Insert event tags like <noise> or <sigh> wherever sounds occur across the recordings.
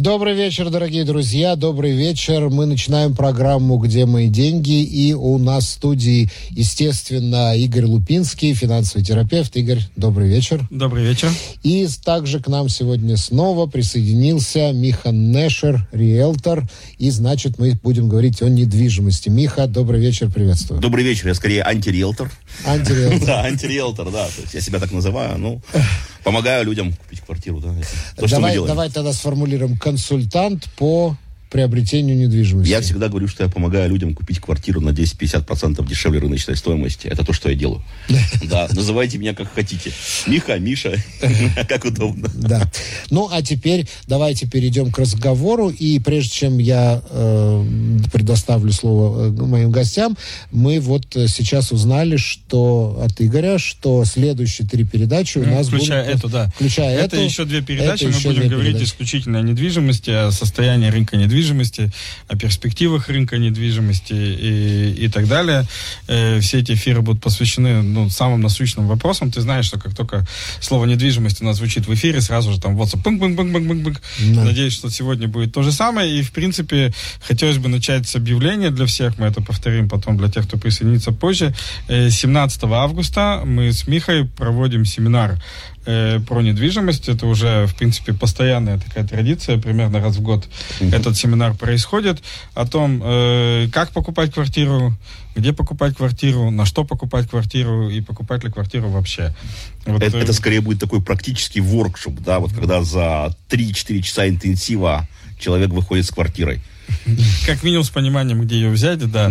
Добрый вечер, дорогие друзья. Добрый вечер. Мы начинаем программу «Где мои деньги?» И у нас в студии, естественно, Игорь Лупинский, финансовый терапевт. Игорь, добрый вечер. Добрый вечер. И также к нам сегодня снова присоединился Миха Нешер, риэлтор. И, значит, мы будем говорить о недвижимости. Миха, добрый вечер, приветствую. Добрый вечер. Я скорее антириэлтор. Антириэлтор. <laughs> Да, антириэлтор, да. То есть я себя так называю. Ну, помогаю людям купить квартиру, да. То, Давай, давай тогда сформулируем. Консультант по приобретению недвижимости. Я всегда говорю, что я помогаю людям купить квартиру на 10-50% дешевле рыночной стоимости. Это то, что я делаю. <laughs> Да, называйте меня как хотите. Миха, Миша, <laughs> как удобно. Да. Ну, а теперь давайте перейдем к разговору. И прежде чем я э, предоставлю слово э, моим гостям, мы вот сейчас узнали, что от Игоря, что следующие три передачи у Ну, нас включая будут... эту, да. Включая это эту. еще две передачи. это Мы будем говорить передачи. исключительно о недвижимости, о состоянии рынка недвижимости, о перспективах рынка недвижимости и, и так далее. Э, все эти эфиры будут посвящены ну, самым насущным вопросам. Ты знаешь, что как только слово недвижимость у нас звучит в эфире, сразу же там WhatsApp пынк пынк пынк пынк пынк пынк. Да. Надеюсь, что сегодня будет то же самое. И, в принципе, хотелось бы начать с объявления для всех. Мы это повторим потом для тех, кто присоединится позже. Э, 17 августа мы с Михой проводим семинар э, про недвижимость. Это уже, в принципе, постоянная такая традиция. Примерно раз в год этот семинар происходит. О том, э, как покупать квартиру, где покупать квартиру, на что покупать квартиру и покупать ли квартиру вообще. Вот, Это, э, это скорее будет такой практический воркшоп, да, вот когда за 3-4 часа интенсива человек выходит с квартирой. <laughs> Как минимум с пониманием, где ее взять, да.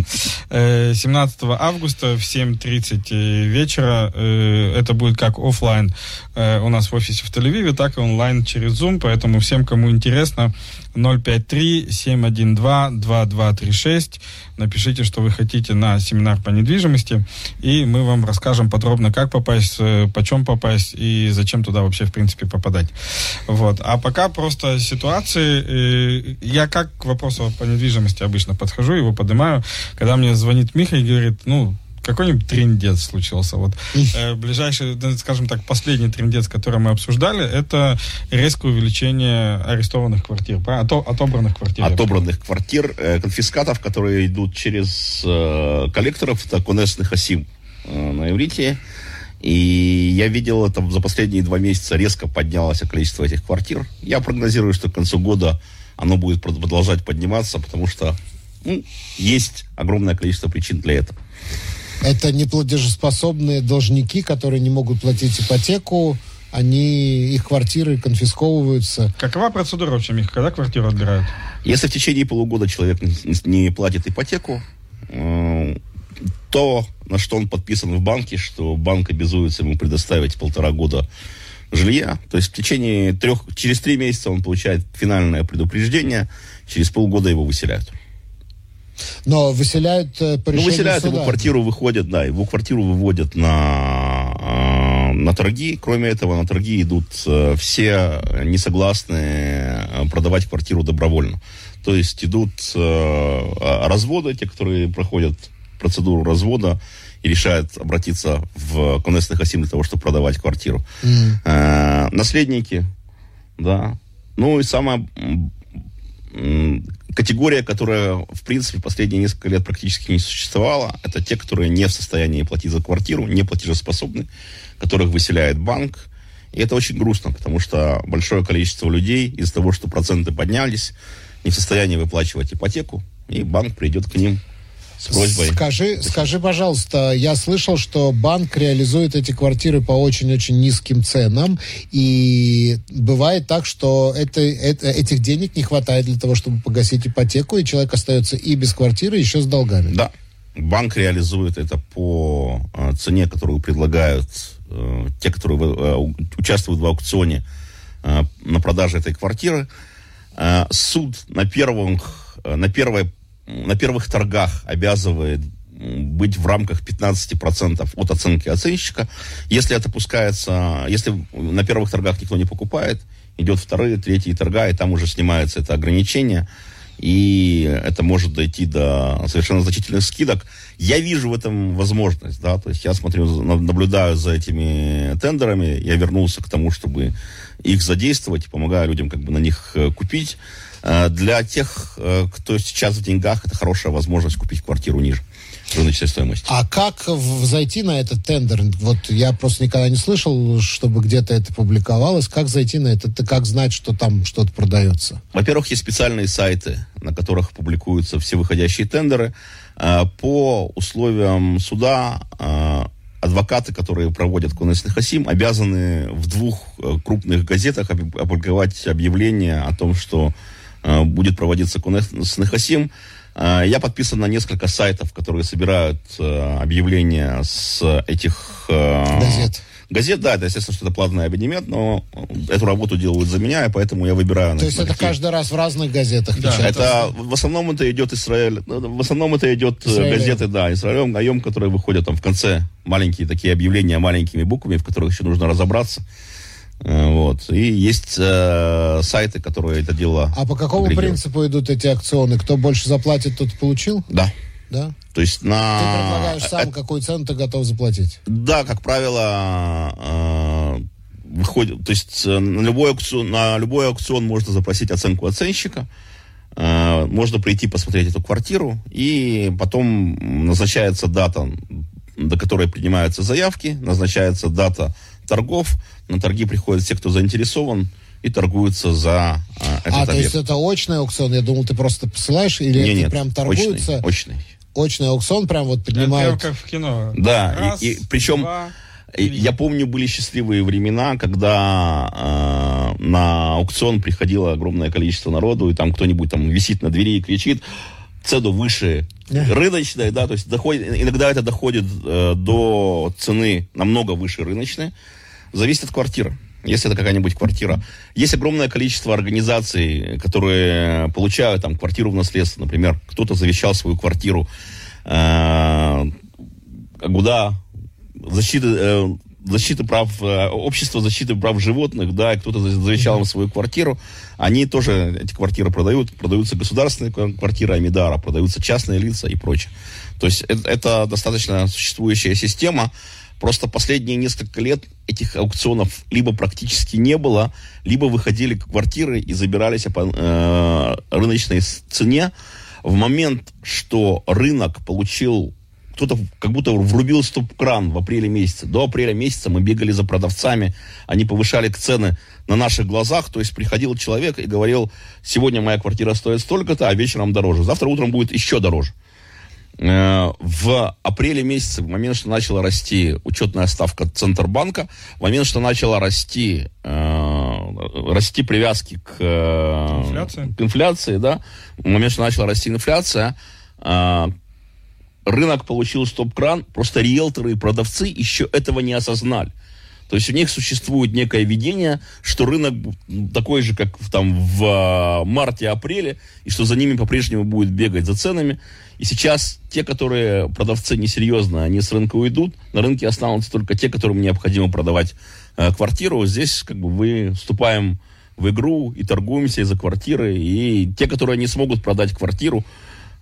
Э, 17 августа в 7.30 вечера э, это будет как оффлайн э, у нас в офисе в Тель-Авиве, так и онлайн через Zoom, поэтому всем, кому интересно, 053-712-2236. Напишите, что вы хотите на семинар по недвижимости, и мы вам расскажем подробно, как попасть, э, почем попасть и зачем туда вообще, в принципе, попадать. Вот. А пока просто ситуации... э, Я как к вопросу по недвижимости обычно подхожу, его поднимаю, когда мне звонит Миха и говорит, ну, какой-нибудь трендец случился. Вот э, ближайший, да, скажем так, последний трендец, который мы обсуждали, это резкое увеличение арестованных квартир, правильно? Ото- отобранных квартир. Отобранных квартир, э, конфискатов, которые идут через э, коллекторов, это конесных осим э, на иврите. И я видел это за последние два месяца резко поднялось количество этих квартир. Я прогнозирую, что к концу года оно будет прод- продолжать подниматься, потому что ну, есть огромное количество причин для этого. Это неплатежеспособные должники, которые не могут платить ипотеку, они, их квартиры конфисковываются. Какова процедура вообще, Миха, когда квартиру отбирают? Если в течение полугода человек не, платит ипотеку, э, то, на что он подписан в банке, что банк обязуется ему предоставить полтора года жилья, то есть в течение трех, через три месяца он получает финальное предупреждение, через полгода его выселяют. Но выселяют э, по Ну, решению выселяют суда. его квартиру, выходят, да, его квартиру выводят на, э, на торги. Кроме этого, на торги идут э, все несогласные продавать квартиру добровольно. То есть идут разводы, те, которые проходят процедуру развода и решают обратиться в конечных осим для того, чтобы продавать квартиру. Э, наследники, да. Ну и м, категория, которая, в принципе, последние несколько лет практически не существовала, это те, которые не в состоянии платить за квартиру, не платежеспособны, которых выселяет банк. И это очень грустно, потому что большое количество людей из-за того, что проценты поднялись, не в состоянии выплачивать ипотеку, и банк придет к ним с просьбой. Скажи, скажи, пожалуйста, я слышал, что банк реализует эти квартиры по очень-очень низким ценам, и бывает так, что это, это- этих денег не хватает для того, чтобы погасить ипотеку, и человек остается и без квартиры, еще с долгами. Да, банк реализует это по э, цене, которую предлагают э, те, которые э, участвуют в аукционе э, на продаже этой квартиры. Э, суд на первых, э, на первой, на первых торгах обязывает быть в рамках 15% от оценки оценщика. Если это пускается, если на первых торгах никто не покупает, идет вторые, третьи торга, и там уже снимается это ограничение. и это может дойти до совершенно значительных скидок. Я вижу в этом возможность, да, то есть я смотрю, наблюдаю за этими тендерами, я вернулся к тому, чтобы их задействовать, помогаю людям как бы на них э, купить. Э, для тех, э, кто сейчас в деньгах, это хорошая возможность купить квартиру ниже рыночной стоимости. А как зайти на этот тендер? Вот я просто никогда не слышал, чтобы где-то это публиковалось. Как зайти на это? Как знать, что там что-то продается? Во-первых, есть специальные сайты, на которых публикуются все выходящие тендеры. Э, по условиям суда адвокаты, которые проводят конечный хасим, обязаны в двух крупных газетах опубликовать объявление о том, что будет проводиться конечный хасим. Я подписан на несколько сайтов, которые собирают объявления с этих газет Газет, да, это, естественно, что это платный абонемент, но эту работу делают за меня, и поэтому я выбираю. То есть это какие... каждый раз в разных газетах да, это в основном это идет Израиль, ну, в основном это идет э, Израиль. газеты, да, Израилем, Гаем, которые выходят там в конце, маленькие такие объявления маленькими буквами, в которых еще нужно разобраться. Э, вот. И есть э, сайты, которые это дело... А по какому принципу идут эти акционы? Кто больше заплатит, тот получил? Да. Да? То есть на... Ты предлагаешь сам, это... какую цену ты готов заплатить? Да, как правило, э, выходит... То есть э, на любой, аукцион, на любой аукцион можно запросить оценку оценщика, э, можно прийти посмотреть эту квартиру, и потом назначается дата, до которой принимаются заявки, назначается дата торгов, на торги приходят все, кто заинтересован, и торгуются за э, этот А, объект. то есть это очный аукцион? Я думал, ты просто посылаешь, или не, это нет, прям торгуются? Очный, очный очный аукцион прям вот поднимают. Это как в кино. Да, Раз, и, и причем два, я помню были счастливые времена, когда э, на аукцион приходило огромное количество народу, и там кто-нибудь там висит на двери и кричит цену выше рыночной, да, то есть доходит, иногда это доходит э, до цены намного выше рыночной. Зависит от квартиры. Если это какая-нибудь квартира. Есть огромное количество организаций, которые получают там квартиру в наследство. Например, кто-то завещал свою квартиру э, куда защита, э, защита прав, э, общество защиты прав животных, да, кто-то завещал им свою квартиру, они тоже эти квартиры продают, продаются государственные квартиры Амидара, продаются частные лица и прочее. То есть это, это достаточно существующая система, Просто последние несколько лет этих аукционов либо практически не было, либо выходили квартиры и забирались по э, рыночной цене. В момент, что рынок получил кто-то как будто врубил стоп-кран в апреле месяце. До апреля месяца мы бегали за продавцами, они повышали цены на наших глазах, то есть приходил человек и говорил, сегодня моя квартира стоит столько-то, а вечером дороже, завтра утром будет еще дороже. Э, в апреле месяце, в момент, что начала расти учетная ставка Центробанка, в момент, что начала расти, э, расти привязки к, э, инфляции. к инфляции, да, в момент, что начала расти инфляция, э, рынок получил стоп-кран, просто риэлторы и продавцы еще этого не осознали. То есть у них существует некое видение, что рынок такой же, как там в э, марте-апреле, и что за ними по-прежнему будет бегать за ценами. И сейчас те, которые продавцы несерьезно, они с рынка уйдут, на рынке останутся только те, которым необходимо продавать э, квартиру. Здесь как бы мы вступаем в игру и торгуемся из-за квартиры. И те, которые не смогут продать квартиру,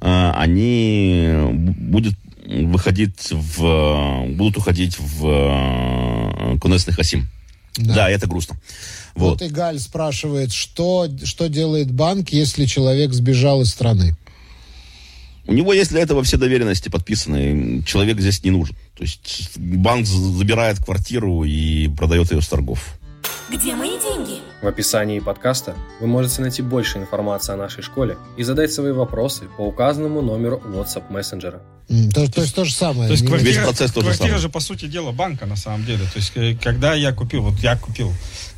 э, они будут выходить в, будут уходить в э, Кунесный Хасим. Да. да, это грустно. Вот. вот и Галь спрашивает, что, что делает банк, если человек сбежал из страны? У него есть для этого все доверенности подписаны. Человек здесь не нужен. То есть банк забирает квартиру и продает ее с торгов. Где мои деньги? В описании подкаста вы можете найти больше информации о нашей школе и задать свои вопросы по указанному номеру WhatsApp мессенджера. Mm, то, то есть то же самое. То есть квартира, Весь процесс квартира же, по сути дела, банка на самом деле. То есть э, когда я купил, вот я купил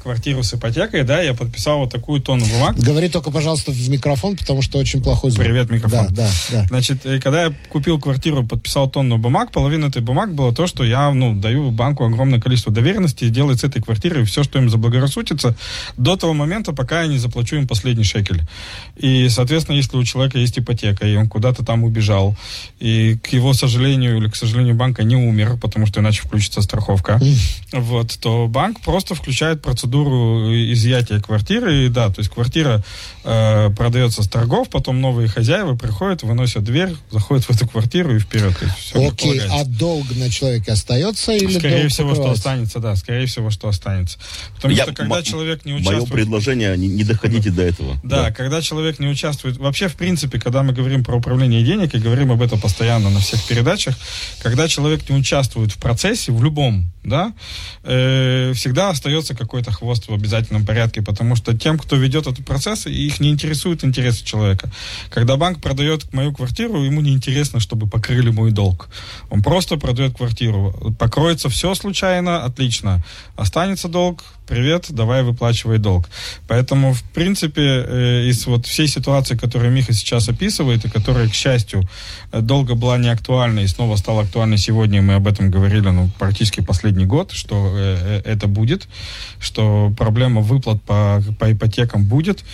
квартиру с ипотекой, да, я подписал вот такую тонну бумаг. Говори только, пожалуйста, в микрофон, потому что очень плохой звук. Привет, микрофон. Да, да, да. Значит, э, когда я купил квартиру, подписал тонну бумаг, половина этой бумаг было то, что я, ну, даю банку огромное количество доверенности и делает с этой квартирой все, что им заблагорассудится, до того момента, пока я не заплачу им последний шекель. И, соответственно, если у человека есть ипотека, и он куда-то там убежал, и, к его сожалению или к сожалению, банка не умер, потому что иначе включится страховка, вот, то банк просто включает процедуру изъятия квартиры, и да, то есть квартира э, продается с торгов, потом новые хозяева приходят, выносят дверь, заходят в эту квартиру и вперед. Есть все Окей, а долг на человеке остается или Скорее долг всего, что останется, да, скорее всего, что останется. Потому Я- что когда человек не Мое участвует... предложение, не, не доходите до этого. Да, когда человек не участвует... Вообще, в принципе, когда мы говорим про управление денег, и говорим об этом постоянно на всех передачах, когда человек не участвует в процессе, в любом, да, э, всегда остается какой-то хвост в обязательном порядке, потому что тем, кто ведет этот процесс, их не интересуют интересы человека. Когда банк продает мою квартиру, ему не интересно, чтобы покрыли мой долг. Он просто продает квартиру. Покроется все случайно, отлично. Останется долг, привет, давай выплачивай долг. Поэтому, в принципе, э, из вот всей ситуации, которую Миха сейчас описывает, и которая, к счастью, э, долго была не актуальна и снова стала актуальной сегодня, мы об этом говорили ну, практически последний год, что э, это будет, что проблема выплат по, по ипотекам будет.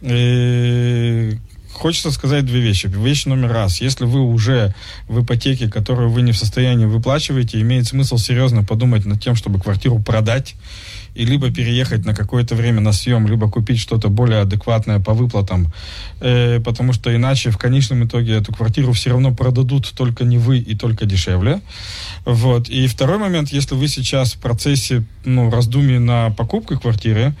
И Хочется сказать две вещи. Вещь номер раз. Если вы уже в ипотеке, которую вы не в состоянии выплачиваете, имеет смысл серьезно подумать над тем, чтобы квартиру продать и либо переехать на какое-то время на съем, либо купить что-то более адекватное по выплатам, э, потому что иначе в конечном итоге эту квартиру все равно продадут только не вы и только дешевле. Вот. И второй момент, если вы сейчас в процессе ну, раздумий на покупку квартиры,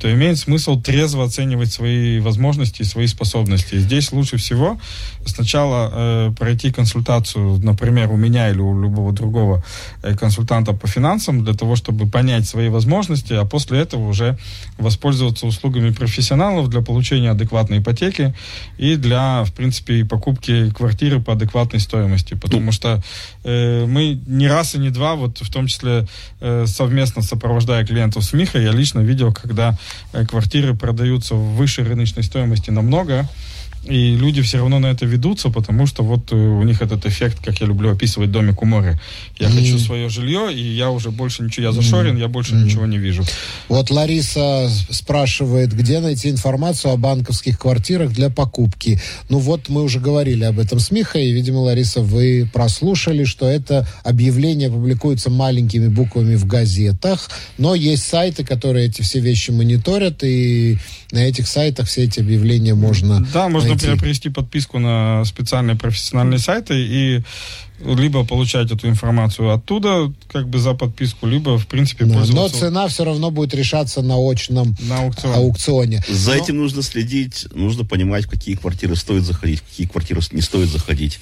то имеет смысл трезво оценивать свои возможности и свои способности. Здесь лучше всего сначала э, пройти консультацию, например, у меня или у любого другого э, консультанта по финансам, для того, чтобы понять свои возможности, а после этого уже воспользоваться услугами профессионалов для получения адекватной ипотеки и для, в принципе, покупки квартиры по адекватной стоимости. Потому что э, мы не раз и не два, вот в том числе э, совместно сопровождая клиентов с Михой, я лично видел, когда э, квартиры продаются выше рыночной стоимости намного, и люди все равно на это ведутся, потому что вот э, у них этот эффект, как я люблю описывать, домик у моря. Я хочу свое жилье, и я уже больше ничего, я зашорен, я больше ничего не вижу. Вот Лариса спрашивает, где найти информацию о банковских квартирах для покупки. Ну вот мы уже говорили об этом с Михой, и, видимо, Лариса, вы прослушали, что это объявление публикуется маленькими буквами в газетах, но есть сайты, которые эти все вещи мониторят, и на этих сайтах все эти объявления можно Да, можно найти. приобрести подписку на специальные профессиональные сайты и либо получать эту информацию оттуда, как бы за подписку, либо, в принципе, Да, Но пользоваться цена все равно будет решаться на очном на аукционе. аукционе. За Но- этим нужно следить, нужно понимать, в какие квартиры стоит заходить, в какие квартиры не стоит заходить.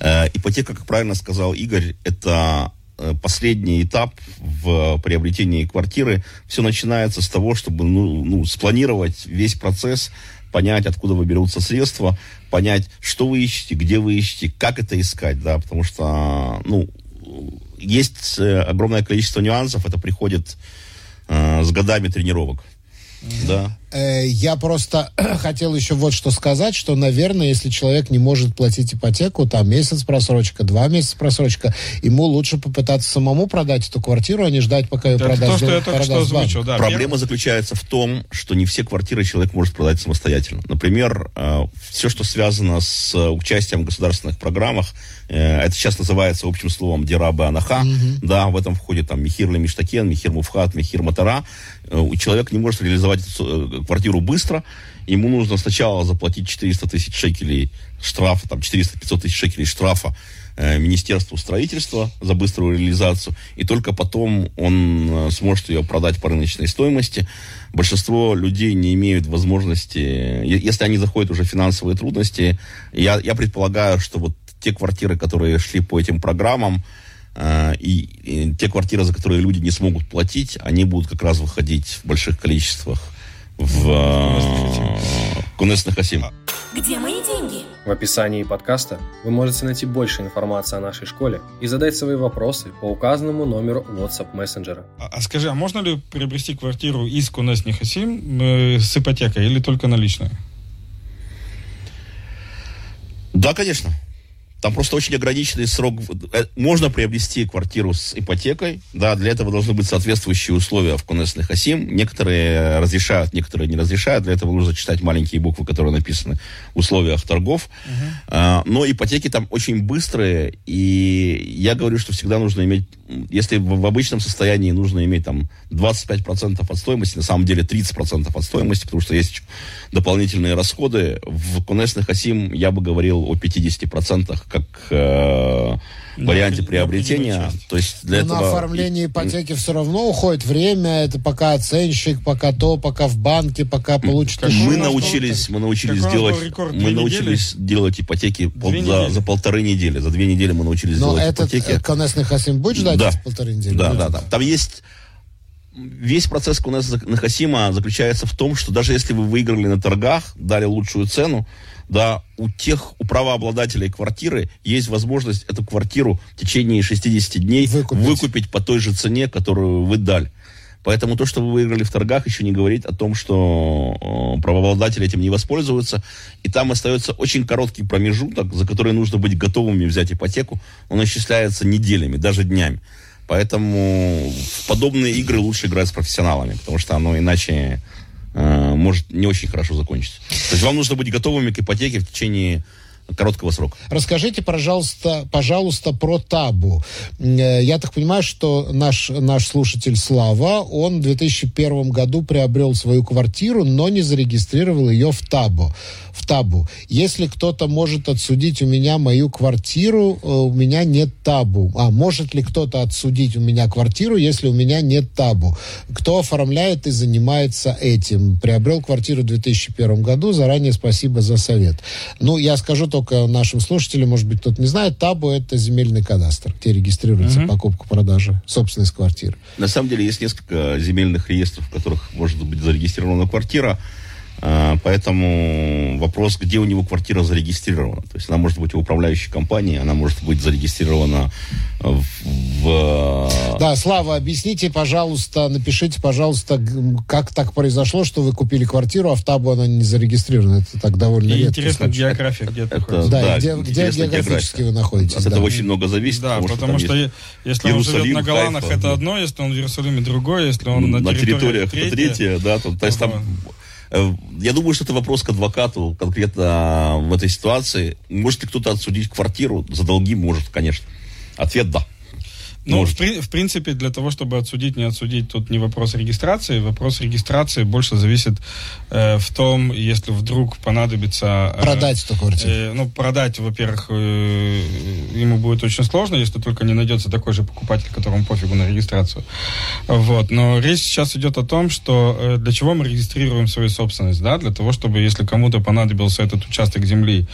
Э, ипотека, как правильно сказал Игорь, это последний этап в приобретении квартиры. Все начинается с того, чтобы ну, ну, спланировать весь процесс, понять, откуда вы берутся средства, понять, что вы ищете, где вы ищете, как это искать, да, потому что, ну, есть э, огромное количество нюансов, это приходит э, с годами тренировок, да. Э, Я просто <clears throat> хотел еще вот что сказать, что, наверное, если человек не может платить ипотеку, там месяц просрочка, два месяца просрочка, ему лучше попытаться самому продать эту квартиру, а не ждать, пока ее продаст, то, что я только что озвучил. Да, Проблема заключается в том, что не все квартиры человек может продать самостоятельно. Например, все, что связано с э, участием в государственных программах, э, это сейчас называется общим словом Дираба Анаха. Да, в этом входит там Михир Лемиштакен, Михир Муфхат, Михир Матара. Э, Человек не может реализовать э, квартиру быстро. Ему нужно сначала заплатить 400 тысяч шекелей штрафа, там 400-500 тысяч шекелей штрафа э, Министерству строительства за быструю реализацию, и только потом он э, сможет ее продать по рыночной стоимости. Большинство людей не имеют возможности, если они заходят уже в финансовые трудности, я, я предполагаю, что вот те квартиры, которые шли по этим программам, э, и, и те квартиры, за которые люди не смогут платить, они будут как раз выходить в больших количествах в э, Кунесных Асим. Где мои деньги? В описании подкаста вы можете найти больше информации о нашей школе и задать свои вопросы по указанному номеру WhatsApp мессенджера. А, а скажи, а можно ли приобрести квартиру из Кунес Нехасим э, с ипотекой или только наличную? Да, конечно. Там просто очень ограниченный срок. Э, можно приобрести квартиру с ипотекой, да, для этого должны быть соответствующие условия в Конесных АСИМ. Некоторые разрешают, некоторые не разрешают. Для этого нужно читать маленькие буквы, которые написаны в условиях торгов. Uh-huh. Но ипотеки там очень быстрые, и я говорю, что всегда нужно иметь, если в обычном состоянии нужно иметь там 25% от стоимости, на самом деле 30% от стоимости, потому что есть дополнительные расходы. В Конесных АСИМ я бы говорил о 50%, как э, варианте приобретения. То есть для Но этого... на оформление ипотеки все равно уходит время, это пока оценщик, пока то, пока в банке, пока получит... Мы научились, мы научились делать, мы научились делать ипотеки пол, за, за полторы недели. За две недели мы научились Но делать этот ипотеки. конечный хасим будет ждать да. полторы недели? Да, да, да. Там есть весь процесс у нас на Хасима заключается в том, что даже если вы выиграли на торгах, дали лучшую цену, да, у тех, у правообладателей квартиры есть возможность эту квартиру в течение 60 дней выкупить, выкупить по той же цене, которую вы дали. Поэтому то, что вы выиграли в торгах, еще не говорит о том, что э, правообладатели этим не воспользуются. И там остается очень короткий промежуток, за который нужно быть готовыми взять ипотеку. Он исчисляется неделями, даже днями. Поэтому в подобные игры лучше играть с профессионалами, потому что оно иначе может не очень хорошо закончиться. То есть вам нужно быть готовыми к ипотеке в течение короткого срока. Расскажите, пожалуйста, пожалуйста, про табу. Э, я так понимаю, что наш, наш слушатель Слава, он в 2001 году приобрел свою квартиру, но не зарегистрировал ее в табу в табу. Если кто-то может отсудить у меня мою квартиру, э, у меня нет табу. А может ли кто-то отсудить у меня квартиру, если у меня нет табу? Кто оформляет и занимается этим? Приобрел квартиру в 2001 году. Заранее спасибо за совет. Ну, я скажу только нашим слушателям, может быть, кто-то не знает, табу это земельный кадастр, где регистрируется угу. покупка-продажа собственной квартиры. На самом деле есть несколько земельных реестров, в которых может быть зарегистрирована квартира. А, поэтому вопрос, где у него квартира зарегистрирована. То есть она может быть в управляющей компании, она может быть зарегистрирована в... в... Да, Слава, объясните, пожалуйста, напишите, пожалуйста, как так произошло, что вы купили квартиру, а в табу она не зарегистрирована. Это так довольно И интересно, география где это находится. Да, да где, где географически география. вы находитесь. От да. этого очень много зависит. Да, потому, потому что, что если он живет на Голландах, Хайфа, это одно, если он в Иерусалиме, другое, если он на, на территориях, территориях это третье, да, то, то есть там Э, я думаю, что это вопрос к адвокату конкретно в этой ситуации. Может ли кто-то отсудить квартиру за долги? Может, конечно. Ответ да. Ну, в, в принципе, для того, чтобы отсудить, не отсудить, тут не вопрос регистрации. Вопрос регистрации больше зависит э, в том, если вдруг понадобится... Э, продать эту квартиру. Э, ну, продать, во-первых, э, ему будет очень сложно, если только не найдется такой же покупатель, которому пофигу на регистрацию. Вот. Но речь сейчас идет о том, что э, для чего мы регистрируем свою собственность, да? Для того, чтобы, если кому-то понадобился этот участок земли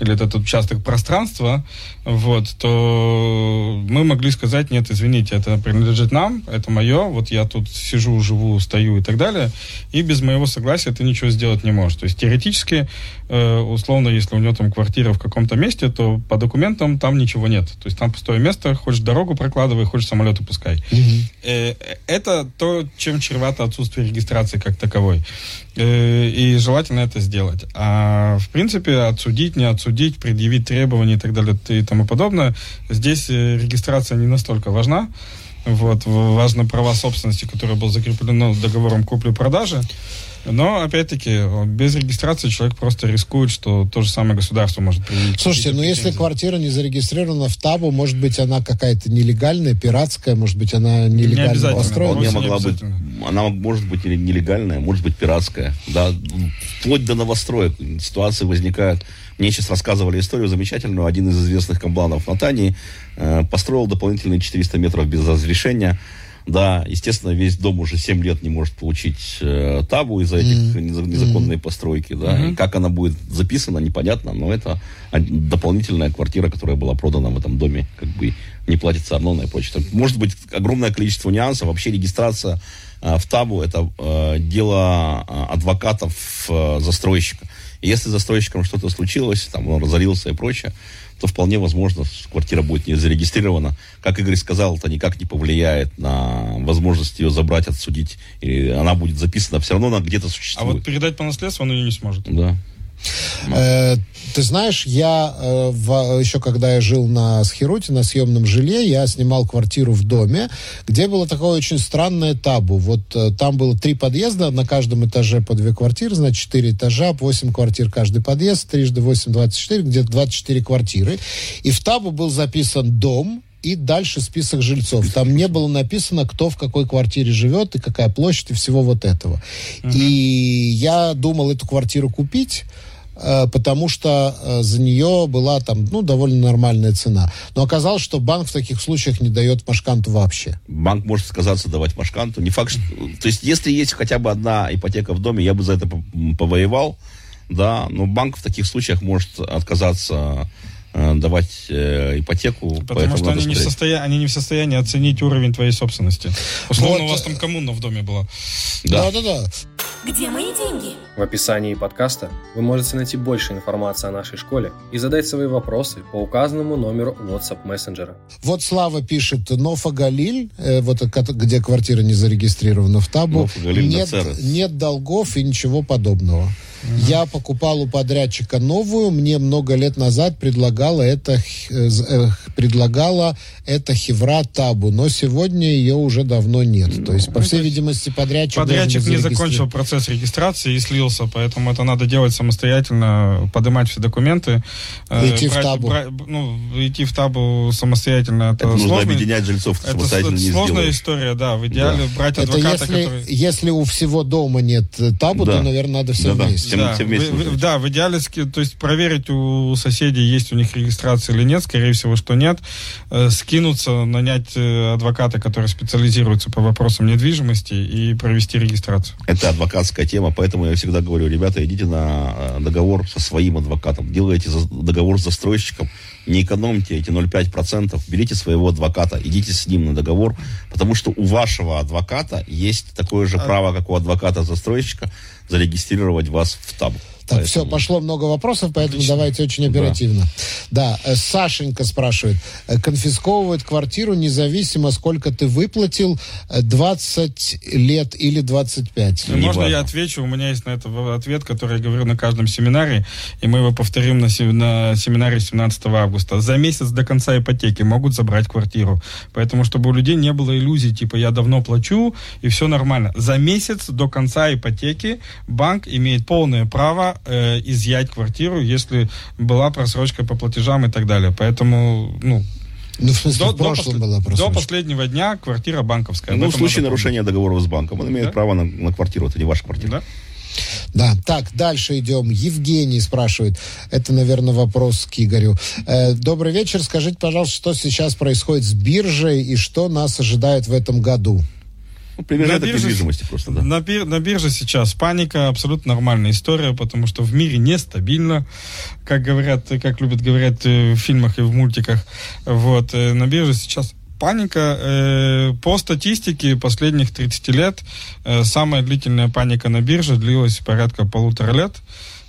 или этот участок пространства, вот, то мы могли сказать, нет, извините, это принадлежит нам, это мое, вот я тут сижу, живу, стою и так далее, и без моего согласия ты ничего сделать не можешь. То есть теоретически, э, условно, если у него там квартира в каком-то месте, то по документам там ничего нет. То есть там пустое место, хочешь дорогу прокладывай, хочешь самолет упускай. Угу. Это то, чем чревато отсутствие регистрации как таковой. Э, и желательно это сделать. А в принципе отсудить, не отсудить, предъявить требования и так далее и тому подобное, здесь э, регистрация не настолько важна. Вот, важно права собственности, которое было закреплено договором купли-продажи. Но, опять-таки, без регистрации человек просто рискует, что то же самое государство может применить. Слушайте, ну если квартира не зарегистрирована в ТАБу, может быть, она какая-то нелегальная, пиратская, может быть, она нелегально не построена? Она могла быть, она может быть нелегальная, может быть, пиратская. Да, вплоть до новостроек ситуации возникают. Мне сейчас рассказывали историю замечательную. Один из известных компланов Натании э, построил дополнительные 400 метров без разрешения да, естественно, весь дом уже 7 лет не может получить э, табу из-за этих mm-hmm. незаконной постройки, да. Mm-hmm. И как она будет записана, непонятно, но это дополнительная квартира, которая была продана в этом доме, как бы не платится арнона и прочее. Может быть огромное количество нюансов. Вообще регистрация э, в табу это э, дело э, адвокатов э, застройщика. Если застройщиком что-то случилось, там он разорился и прочее, то вполне возможно, квартира будет не зарегистрирована. Как Игорь сказал, это никак не повлияет на возможность ее забрать, отсудить. И она будет записана, все равно она где-то существует. А вот передать по наследству он ее не сможет. Да. Э, ты знаешь, я э, в, еще когда я жил на Схеруте, на съемном жилье, я снимал квартиру в доме, где было такое очень странное табу. Вот э, там было три подъезда, на каждом этаже по две квартиры, значит, четыре этажа, восемь квартир каждый подъезд, трижды восемь, двадцать четыре, где-то двадцать четыре квартиры. И в табу был записан дом, и дальше список жильцов. Там не было написано, кто в какой квартире живет и какая площадь и всего вот этого. Угу. И я думал эту квартиру купить, потому что э, за нее была там, ну, довольно нормальная цена. Но оказалось, что банк в таких случаях не дает машканту вообще. Банк может сказаться давать машканту. Не факт, что... То есть, если есть хотя бы одна ипотека в доме, я бы за это повоевал, да, но банк в таких случаях может отказаться Э, давать э, ипотеку. Потому что они не, в состоя... они не в состоянии оценить уровень твоей собственности. Условно, вот. у вас там коммуна в доме была. Да, да, да. Где мои деньги? В описании подкаста вы можете найти больше информации о нашей школе и задать свои вопросы по указанному номеру WhatsApp мессенджера. Вот Слава пишет, Нофа Галиль, э, вот где квартира не зарегистрирована в Табу, нет, нет долгов и ничего подобного. Я покупал у подрядчика новую, мне много лет назад предлагала это, э, э, предлагала это Хевра Табу, но сегодня ее уже давно нет. То есть, по ну, всей видимости, подрядчик... Подрядчик не закончил процесс регистрации и слился, поэтому это надо делать самостоятельно, поднимать все документы. Э, идти брать, в Табу. Брать, ну, идти в Табу самостоятельно. Это, это нужно объединять жильцов, это самостоятельно не сложная сделаешь. история, да. В идеале да. брать адвоката, это если, который... Если у всего дома нет Табу, да. то, наверное, надо все да, вместе вместе. Да, все вместе в, да, в идеале, то есть проверить у соседей, есть у них регистрация или нет, скорее всего, что нет. Э, скинуться, нанять э, адвоката, который специализируется по вопросам недвижимости и провести регистрацию. Это адвокатская тема, поэтому я всегда говорю, ребята, идите на э, договор со своим адвокатом, делайте договор с застройщиком, не экономьте эти 0,5%, берите своего адвоката, идите с ним на договор, потому что у вашего адвоката есть такое же а право, как у адвоката-застройщика, зарегистрировать вас в табу. Так, поэтому... все, пошло много вопросов, поэтому Отлично. давайте очень оперативно. Да. да, э, Сашенька спрашивает. Э, конфисковывают квартиру независимо, сколько ты выплатил, 20 э, лет или 25? Ну, можно важно. я отвечу? У меня есть на это ответ, который я говорю на каждом семинаре, и мы его повторим на, на семинаре 17 августа. За месяц до конца ипотеки могут забрать квартиру. Поэтому, чтобы у людей не было иллюзий, типа, я давно плачу, и все нормально. За месяц до конца ипотеки банк имеет полное право э, изъять квартиру, если была просрочка по платежам и так далее. Поэтому, ну, ну, в смысле, до, в прошлом до, была просрочка. До последнего дня квартира банковская. Ну, в случае нарушения договора с банком, он имеет да? право на, на квартиру, это не ваша квартира. Да? Да, так, дальше идем. Евгений спрашивает, это, наверное, вопрос к Игорю. Э, добрый вечер, скажите, пожалуйста, что сейчас происходит с биржей и что нас ожидает в этом году? Ну, на бирже, недвижимости просто, да. На, бир, на бирже сейчас паника, абсолютно нормальная история, потому что в мире нестабильно, как говорят, как любят говорить э, в фильмах и в мультиках. Вот, э, на бирже сейчас паника. Э, по статистике последних 30 лет самая длительная паника на бирже длилась порядка полутора лет.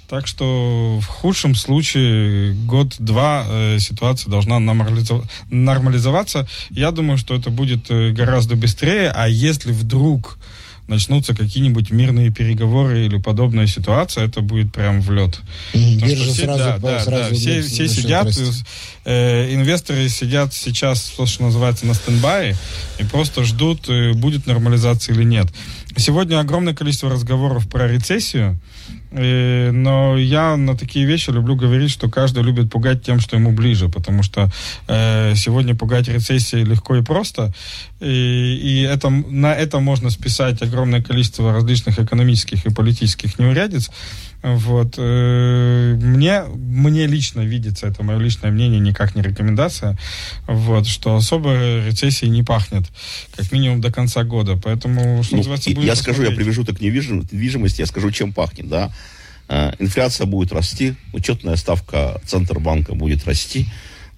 Так что в худшем случае год-два э, ситуация должна нормализов... нормализоваться. Я думаю, что это будет э, гораздо быстрее. А если вдруг начнутся какие-нибудь мирные переговоры или подобная ситуация, это будет прям в лет. Биржа все, сразу, да, да, сразу да, все, все сидят, э, инвесторы сидят сейчас, то, что называется, на стендбае и просто ждут, э, будет нормализация или нет. Сегодня огромное количество разговоров про рецессию. И, но я на такие вещи люблю говорить, что каждый любит пугать тем, что ему ближе, потому что э, сегодня пугать рецессией легко и просто, и, и это, на это можно списать огромное количество различных экономических и политических неурядиц. Вот. Э, мне, мне лично видится, это мое личное мнение, никак не рекомендация, вот, что особо рецессии не пахнет, как минимум до конца года. Поэтому, что ну, называется, Я скажу, я привяжу так недвижимости, я скажу, чем пахнет, да. Э, инфляция будет расти, учетная ставка Центробанка будет расти,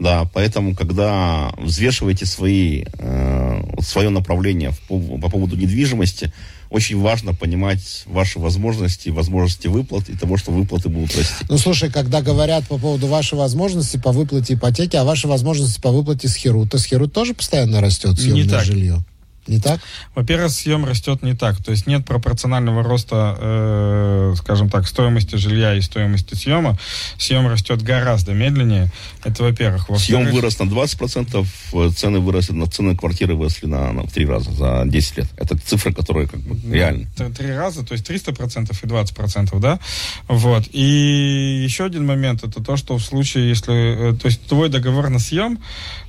да, поэтому, когда взвешиваете свои, э, свое направление по, по поводу недвижимости, очень важно понимать ваши возможности, возможности выплат и того, что выплаты будут расти. Ну, слушай, когда говорят по поводу вашей возможности по выплате ипотеки, а ваши возможности по выплате с Херу, то с Херу тоже постоянно растет съемное Не так. жилье? Не так? Во-первых, съем растет не так. То есть нет пропорционального роста, э, скажем так, стоимости жилья и стоимости съема. Съем растет гораздо медленнее. Это во-первых. во Съем вырос на 20%, э, цены выросли, на цены квартиры выросли на, на в три раза за 10 лет. Это цифры, которые как бы реальны. Три раза, то есть 300% и 20%, да? Вот. И еще один момент, это то, что в случае, если... Э, то есть твой договор на съем,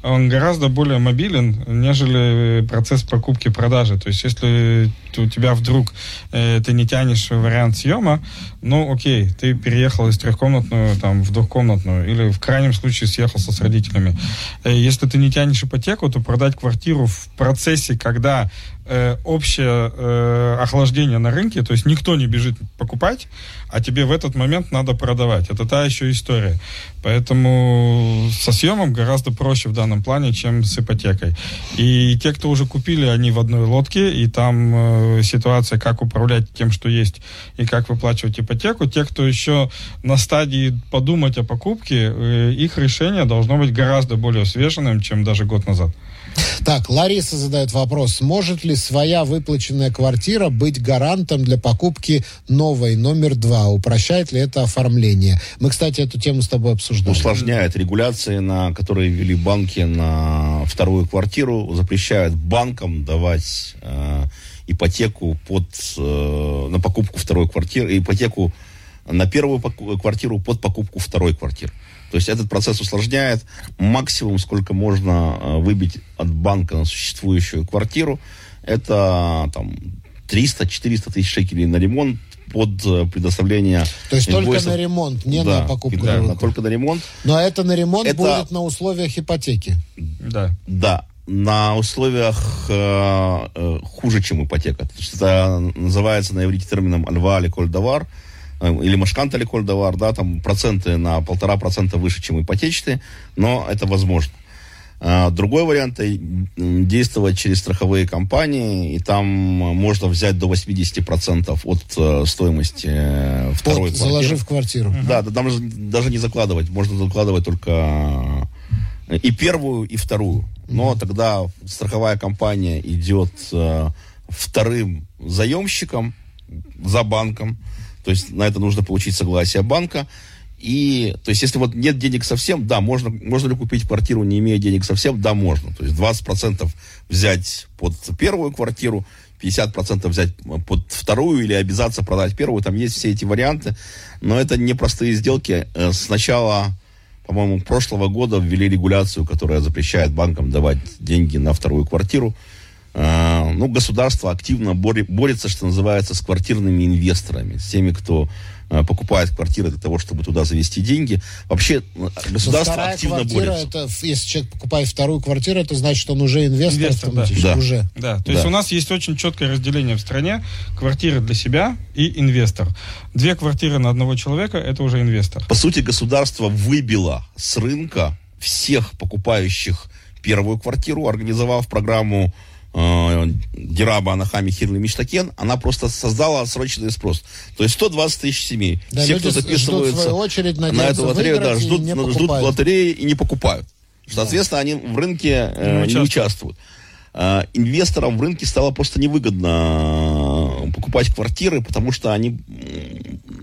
он гораздо более мобилен, нежели процесс покупки-продажи. То есть, если у тебя вдруг э, ты не тянешь вариант съема, ну, окей, ты переехал из трехкомнатную там, в двухкомнатную, или в крайнем случае съехался с родителями. Э, если ты не тянешь ипотеку, то продать квартиру в процессе, когда э, общее э, охлаждение на рынке, то есть никто не бежит покупать, а тебе в этот момент надо продавать. Это та еще история. Поэтому со съемом гораздо проще в данном плане, чем с ипотекой. И те, кто уже купили, они в одной лодке, и там э, ситуация, как управлять тем, что есть, и как выплачивать ипотеку. Те, кто еще на стадии подумать о покупке, э, их решение должно быть гораздо более свеженным, чем даже год назад. Так, Лариса задает вопрос. Может ли своя выплаченная квартира быть гарантом для покупки новой, номер два? Упрощает ли это оформление? Мы, кстати, эту тему с тобой обсуждали. Усложняет регуляции, на которые ввели банки на вторую квартиру, запрещают банкам давать э, ипотеку под, э, на покупку второй квартиры, ипотеку на первую квартиру под покупку второй квартиры. То есть этот процесс усложняет максимум, сколько можно э, выбить от банка на существующую квартиру. Это там 300-400 тысяч шекелей на ремонт под э, предоставление То есть инвойсов. только на ремонт, не да, на покупку. Да, на, только на ремонт. Но это на ремонт это... будет на условиях ипотеки. Да. Да. На условиях э, э, хуже, чем ипотека. То есть это называется на иврите термином альва или кольдавар. Э, или Машканта или Кольдовар, да, там проценты на полтора процента выше, чем ипотечные, но это возможно. А, другой вариант – действовать через страховые компании, и там можно взять до 80% от э, стоимости э, второй Под, квартиры. Заложив квартиру. Да, да, там даже не закладывать, можно закладывать только и первую, и вторую. Но тогда страховая компания идет вторым заемщиком за банком, то есть на это нужно получить согласие банка. И, то есть, если вот нет денег совсем, да, можно, можно ли купить квартиру, не имея денег совсем? Да, можно. То есть 20% взять под первую квартиру, 50% взять под вторую или обязаться продать первую. Там есть все эти варианты. Но это непростые сделки. Э, с начала, по-моему, прошлого года ввели регуляцию, которая запрещает банкам давать деньги на вторую квартиру. А, ну, государство активно борется, что называется, с квартирными инвесторами, с теми, кто а, покупает квартиры для того, чтобы туда завести деньги. Вообще государство активно борется. Это, если человек покупает вторую квартиру, это значит, что он уже инвестор, инвестор автоматически. Да. Уже. Да. То да. есть у нас есть очень четкое разделение в стране. Квартиры для себя и инвестор. Две квартиры на одного человека – это уже инвестор. По сути, государство выбило с рынка всех покупающих первую квартиру, организовав программу э, Дираба Анахами Хирли Миштакен, она просто создала срочный спрос. То есть 120 тысяч семей. Да, Все, кто записываются очередь, на эту лотерею, да, ждут, ждут лотереи и не покупают. Соответственно, да. они в рынке э, не, не участвуют. Э, инвесторам в рынке стало просто невыгодно э, покупать квартиры, потому что они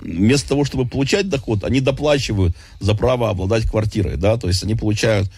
вместо того, чтобы получать доход, они доплачивают за право обладать квартирой, да, то есть они получают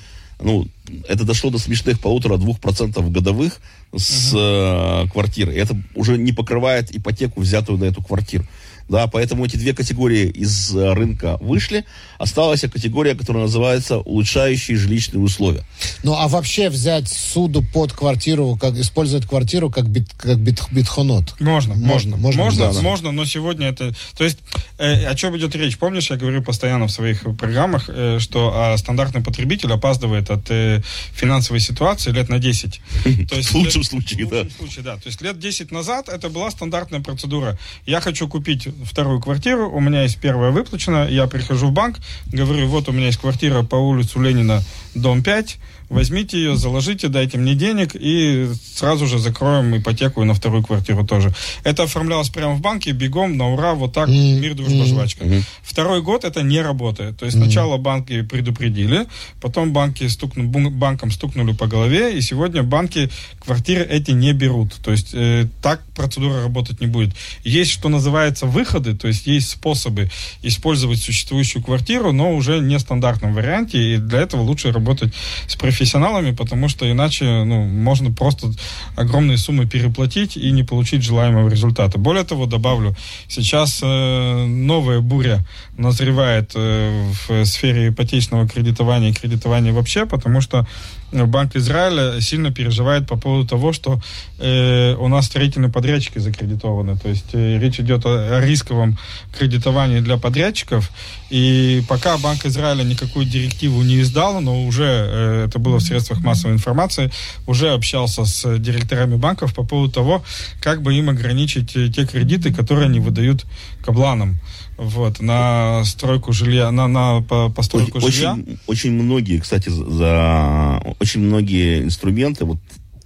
ну, это дошло до смешных полутора-двух процентов годовых с э, квартиры. Это уже не покрывает ипотеку, взятую на эту квартиру. Да, поэтому эти две категории из э, рынка вышли. Осталась категория, которая называется улучшающие жилищные условия. Ну, а вообще взять суду под квартиру, как использовать квартиру как, бит, как бит, битхонот? Можно, можно. Можно, можно, да, можно но сегодня это... То есть, э, о чем идет речь? Помнишь, я говорю постоянно в своих программах, э, что э, стандартный потребитель опаздывает от э, финансовой ситуации лет на 10. <laughs> То есть, в лучшем случае, да. В лучшем случае, да. То есть лет 10 назад это была стандартная процедура. Я хочу купить вторую квартиру, у меня есть первая выплачена, я прихожу в банк, говорю, вот у меня есть квартира по улицу Ленина, дом 5, возьмите ее, заложите, дайте мне денег, и сразу же закроем ипотеку и на вторую квартиру тоже. Это оформлялось прямо в банке, бегом, на ура, вот так, mm-hmm. мир, дружба, жвачка. Mm-hmm. Второй год это не работает. То есть mm-hmm. сначала банки предупредили, потом банки стукну, банкам стукнули по голове, и сегодня банки квартиры эти не берут. То есть э, так процедура работать не будет. Есть, что называется, выходы, то есть есть способы использовать существующую квартиру, но уже не в стандартном варианте, и для этого лучше работать с профессионалами профессионалами, потому что иначе ну, можно просто огромные суммы переплатить и не получить желаемого результата. Более того, добавлю, сейчас э, новая буря назревает э, в сфере ипотечного кредитования и кредитования вообще, потому что Банк Израиля сильно переживает по поводу того, что э, у нас строительные подрядчики закредитованы. То есть э, речь идет о, о рисковом кредитовании для подрядчиков. И пока Банк Израиля никакую директиву не издал, но уже э, это было в средствах массовой информации, уже общался с директорами банков по поводу того, как бы им ограничить э, те кредиты, которые они выдают кабланам вот, на стройку жилья, на, на постройку очень, жилья. Очень, очень многие, кстати, за очень многие инструменты, вот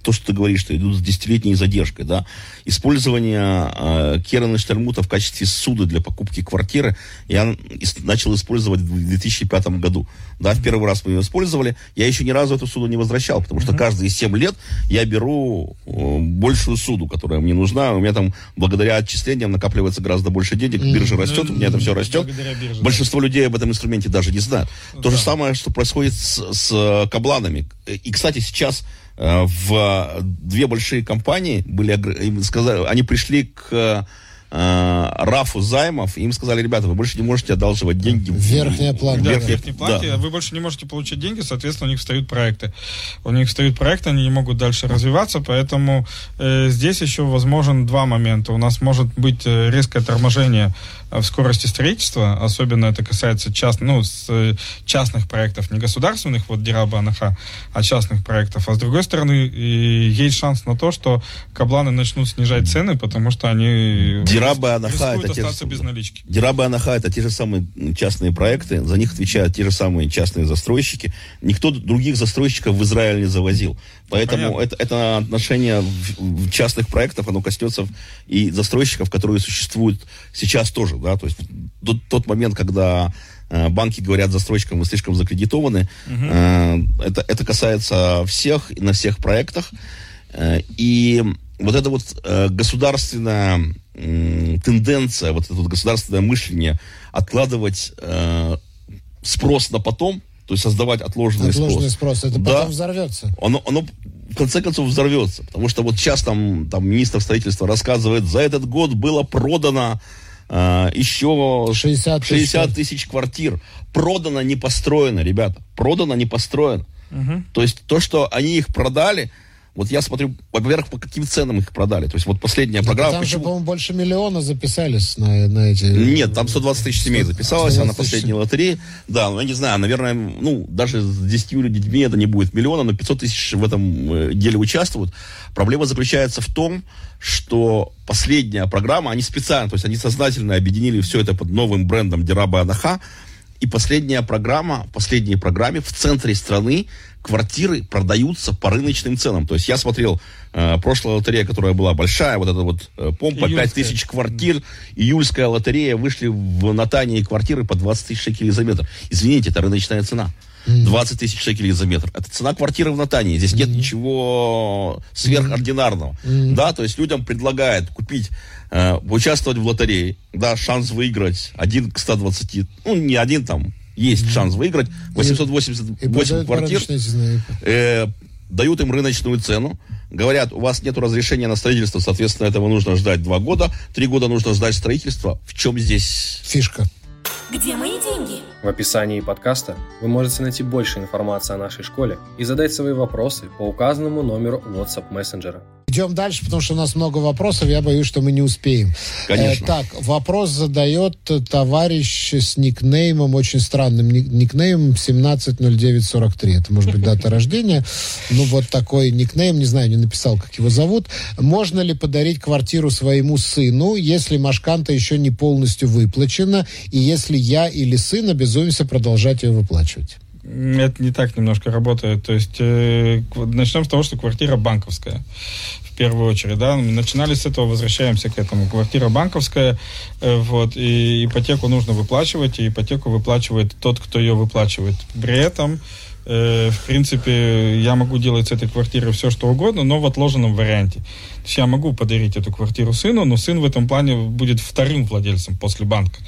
то, что ты говоришь, что идут с десятилетней задержкой, да, использование э, Керена Штермута в качестве суда для покупки квартиры я начал использовать в 2005 году. Да, в первый раз мы ее использовали. Я еще ни разу эту суду не возвращал, потому что mm-hmm. каждые 7 лет я беру э, большую суду, которая мне нужна. У меня там благодаря отчислениям накапливается гораздо больше денег, mm-hmm. биржа растет, у меня это все растет. Бирже, Большинство да. людей об этом инструменте даже не знают. Да. То же самое, что происходит с, с кабланами. И, кстати, сейчас Э, в две большие компании были, сказали, они пришли к э, рафу займов, им сказали, ребята, вы больше не можете одалживать деньги. Верхняя планка. Да, верхняя, верхняя да. вы больше не можете получить деньги, соответственно, у них встают проекты. У них встают проекты, они не могут дальше развиваться, поэтому э, здесь еще возможен два момента. У нас может быть э, резкое торможение в скорости строительства, особенно это касается част, ну, с, э, частных проектов, не государственных, вот Дираба Анаха, а частных проектов. А с другой стороны, есть шанс на то, что кабланы начнут снижать цены, потому что они Дираба Анаха это те же, без налички. Дираба Анаха это те же самые частные проекты, за них отвечают те же самые частные застройщики. Никто других застройщиков в Израиль не завозил. Поэтому это, это отношение частных проектов, оно коснется и застройщиков, которые существуют сейчас тоже. Да? То есть тот, тот момент, когда э, банки говорят застройщикам, вы слишком закредитованы, угу. это, это касается всех и на всех проектах. Э, и вот эта вот э, государственная э, тенденция, вот это вот государственное мышление откладывать э, спрос на потом, то есть создавать отложенный, отложенный спрос. спрос. Это да, потом взорвется. Оно, оно в конце концов взорвется. Потому что вот сейчас там, там министр строительства рассказывает, за этот год было продано э, еще 60 тысяч. 60 тысяч квартир. Продано, не построено, ребята. Продано, не построено. Угу. То есть то, что они их продали, вот я смотрю, во-первых, по каким ценам их продали. То есть вот последняя да, программа... Там почему... же, по-моему, больше миллиона записались на, на эти... Нет, там 120 тысяч семей записалось, а на последней лотерее... Да, ну я не знаю, наверное, ну даже с 10 детьми это не будет миллиона, но 500 тысяч в этом э, деле участвуют. Проблема заключается в том, что последняя программа, они специально, то есть они сознательно объединили все это под новым брендом Дираба Анаха, и последняя программа, в последней программе в центре страны квартиры продаются по рыночным ценам. То есть я смотрел э, прошлая лотерея, которая была большая, вот эта вот э, помпа, Июльская. 5 тысяч квартир, июльская лотерея, вышли в Натании квартиры по 20 тысяч шекелей за метр. Извините, это рыночная цена. 20 тысяч шекелей за метр. Это цена квартиры в Натании. Здесь нет ничего сверхординарного. Да, то есть людям предлагают купить, э, участвовать в лотерее, да, шанс выиграть один к 120, ну, не один там, есть шанс выиграть 888 квартир. Э, дают им рыночную цену, говорят, у вас нет разрешения на строительство, соответственно, этого нужно ждать два года, три года нужно ждать строительства. В чем здесь фишка? Где мои деньги? В описании подкаста вы можете найти больше информации о нашей школе и задать свои вопросы по указанному номеру WhatsApp мессенджера. Идем дальше, потому что у нас много вопросов, я боюсь, что мы не успеем. Конечно. Э, так, вопрос задает товарищ с никнеймом, очень странным никнеймом 170943. Это может быть дата рождения. Ну, вот такой никнейм, не знаю, не написал, как его зовут. Можно ли подарить квартиру своему сыну, если Машканта еще не полностью выплачена, и если я или сын обязуемся продолжать ее выплачивать? Это не так немножко работает. То есть э, начнем с того, что квартира банковская в первую очередь, да, начинали с этого, возвращаемся к этому. Квартира банковская, э, вот, и ипотеку нужно выплачивать, и ипотеку выплачивает тот, кто ее выплачивает. При этом, э, в принципе, я могу делать с этой квартирой все, что угодно, но в отложенном варианте. То есть я могу подарить эту квартиру сыну, но сын в этом плане будет вторым владельцем после банка.